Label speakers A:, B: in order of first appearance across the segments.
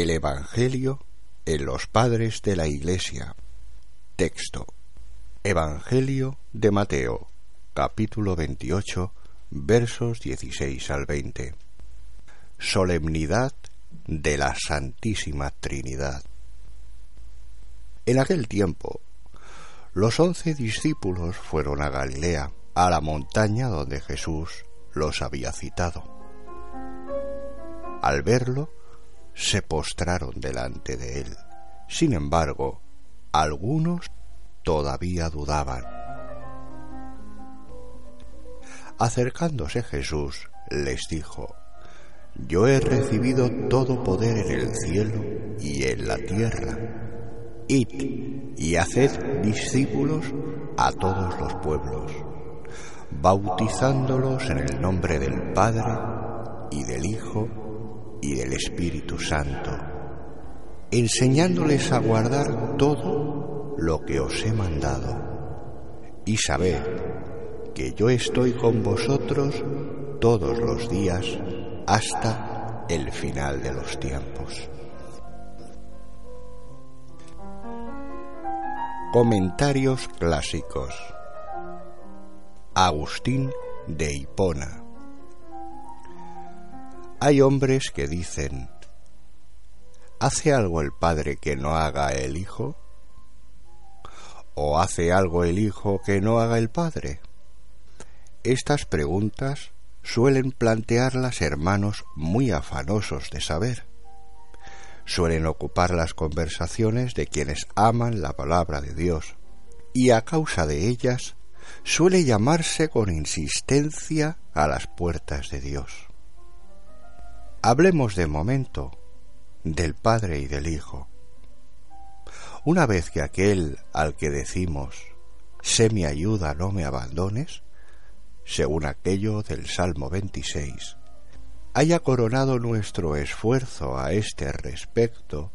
A: El Evangelio en los padres de la Iglesia. Texto. Evangelio de Mateo, capítulo 28, versos 16 al 20. Solemnidad de la Santísima Trinidad. En aquel tiempo, los once discípulos fueron a Galilea, a la montaña donde Jesús los había citado. Al verlo, se postraron delante de él. Sin embargo, algunos todavía dudaban. Acercándose Jesús, les dijo, Yo he recibido todo poder en el cielo y en la tierra. Id y haced discípulos a todos los pueblos, bautizándolos en el nombre del Padre y del Hijo y del Espíritu Santo, enseñándoles a guardar todo lo que os he mandado. Y sabed que yo estoy con vosotros todos los días hasta el final de los tiempos. Comentarios clásicos. Agustín de Hipona. Hay hombres que dicen, ¿hace algo el padre que no haga el hijo? ¿O hace algo el hijo que no haga el padre? Estas preguntas suelen plantearlas hermanos muy afanosos de saber. Suelen ocupar las conversaciones de quienes aman la palabra de Dios, y a causa de ellas suele llamarse con insistencia a las puertas de Dios. Hablemos de momento del Padre y del Hijo. Una vez que aquel al que decimos, sé mi ayuda, no me abandones, según aquello del Salmo 26, haya coronado nuestro esfuerzo a este respecto,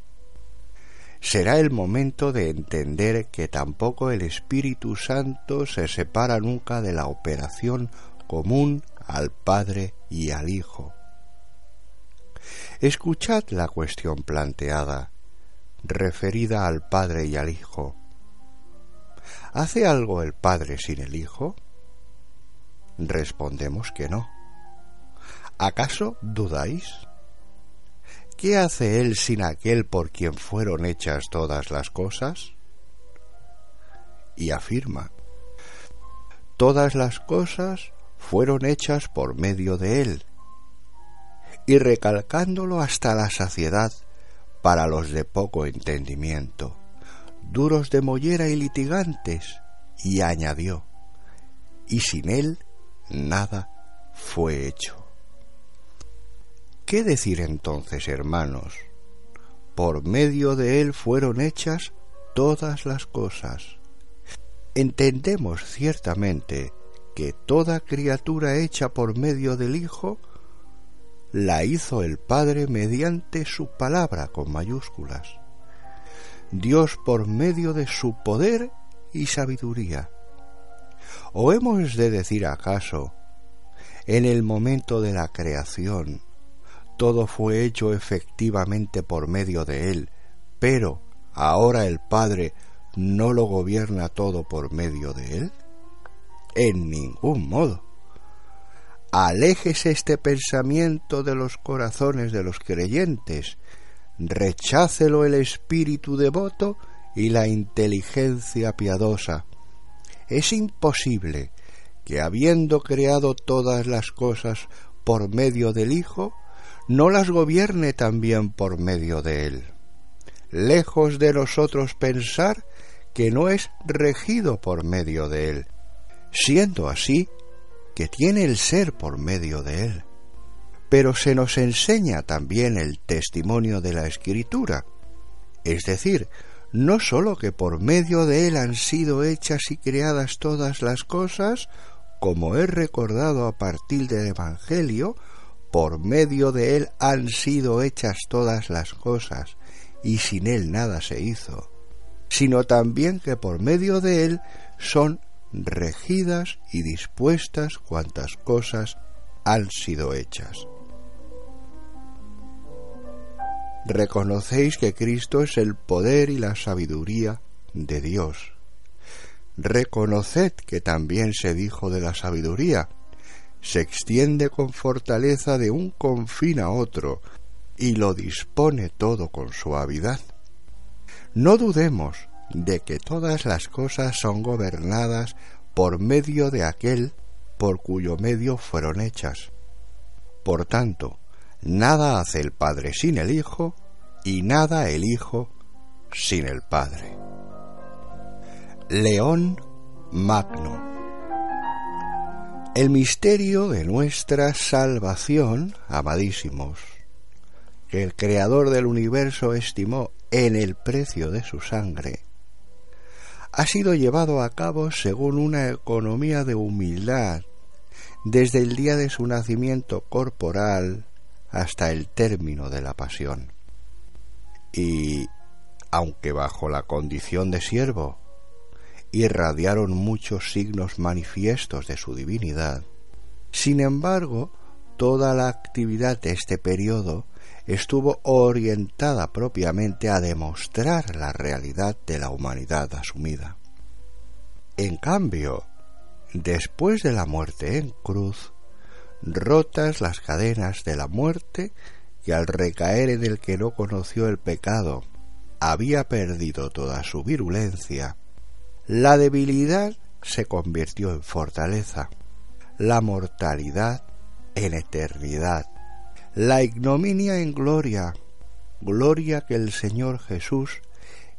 A: será el momento de entender que tampoco el Espíritu Santo se separa nunca de la operación común al Padre y al Hijo Escuchad la cuestión planteada, referida al Padre y al Hijo. ¿Hace algo el Padre sin el Hijo? Respondemos que no. ¿Acaso dudáis? ¿Qué hace Él sin aquel por quien fueron hechas todas las cosas? Y afirma, todas las cosas fueron hechas por medio de Él, y recalcándolo hasta la saciedad para los de poco entendimiento, duros de mollera y litigantes, y añadió, y sin él nada fue hecho. ¿Qué decir entonces, hermanos? Por medio de él fueron hechas todas las cosas. Entendemos ciertamente que toda criatura hecha por medio del Hijo la hizo el Padre mediante su palabra con mayúsculas. Dios por medio de su poder y sabiduría. ¿O hemos de decir acaso, en el momento de la creación, todo fue hecho efectivamente por medio de Él, pero ahora el Padre no lo gobierna todo por medio de Él? En ningún modo aléjese este pensamiento de los corazones de los creyentes, rechácelo el espíritu devoto y la inteligencia piadosa. Es imposible que habiendo creado todas las cosas por medio del Hijo, no las gobierne también por medio de Él. Lejos de nosotros pensar que no es regido por medio de Él. Siendo así, que tiene el ser por medio de él. Pero se nos enseña también el testimonio de la Escritura, es decir, no sólo que por medio de él han sido hechas y creadas todas las cosas, como he recordado a partir del Evangelio, por medio de él han sido hechas todas las cosas, y sin él nada se hizo, sino también que por medio de él son regidas y dispuestas cuantas cosas han sido hechas. Reconocéis que Cristo es el poder y la sabiduría de Dios. Reconoced que también se dijo de la sabiduría, se extiende con fortaleza de un confín a otro y lo dispone todo con suavidad. No dudemos de que todas las cosas son gobernadas por medio de aquel por cuyo medio fueron hechas. Por tanto, nada hace el Padre sin el Hijo y nada el Hijo sin el Padre. León Magno El misterio de nuestra salvación, amadísimos, que el Creador del universo estimó en el precio de su sangre, ha sido llevado a cabo según una economía de humildad desde el día de su nacimiento corporal hasta el término de la pasión. Y, aunque bajo la condición de siervo, irradiaron muchos signos manifiestos de su divinidad, sin embargo, toda la actividad de este periodo estuvo orientada propiamente a demostrar la realidad de la humanidad asumida. En cambio, después de la muerte en cruz, rotas las cadenas de la muerte y al recaer en el que no conoció el pecado, había perdido toda su virulencia, la debilidad se convirtió en fortaleza, la mortalidad en eternidad, la ignominia en gloria, gloria que el Señor Jesús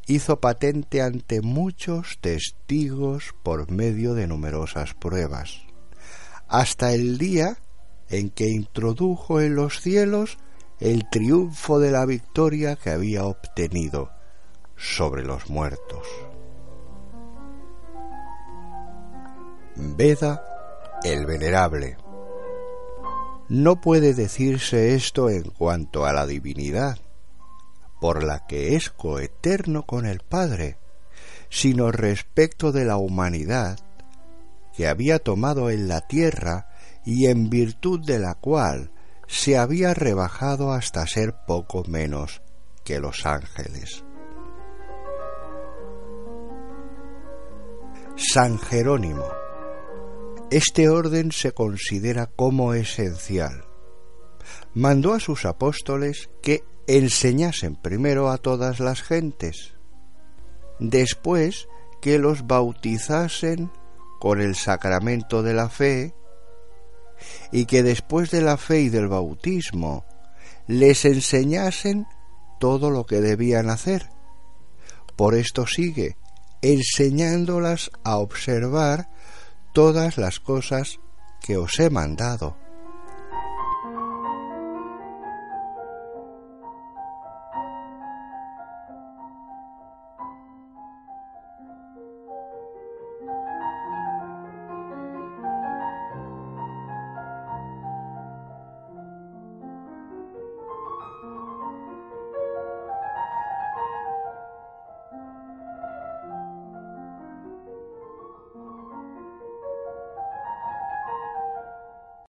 A: hizo patente ante muchos testigos por medio de numerosas pruebas, hasta el día en que introdujo en los cielos el triunfo de la victoria que había obtenido sobre los muertos. Veda el Venerable no puede decirse esto en cuanto a la divinidad, por la que es coeterno con el Padre, sino respecto de la humanidad que había tomado en la tierra y en virtud de la cual se había rebajado hasta ser poco menos que los ángeles. San Jerónimo este orden se considera como esencial. Mandó a sus apóstoles que enseñasen primero a todas las gentes, después que los bautizasen con el sacramento de la fe, y que después de la fe y del bautismo les enseñasen todo lo que debían hacer. Por esto sigue, enseñándolas a observar todas las cosas que os he mandado.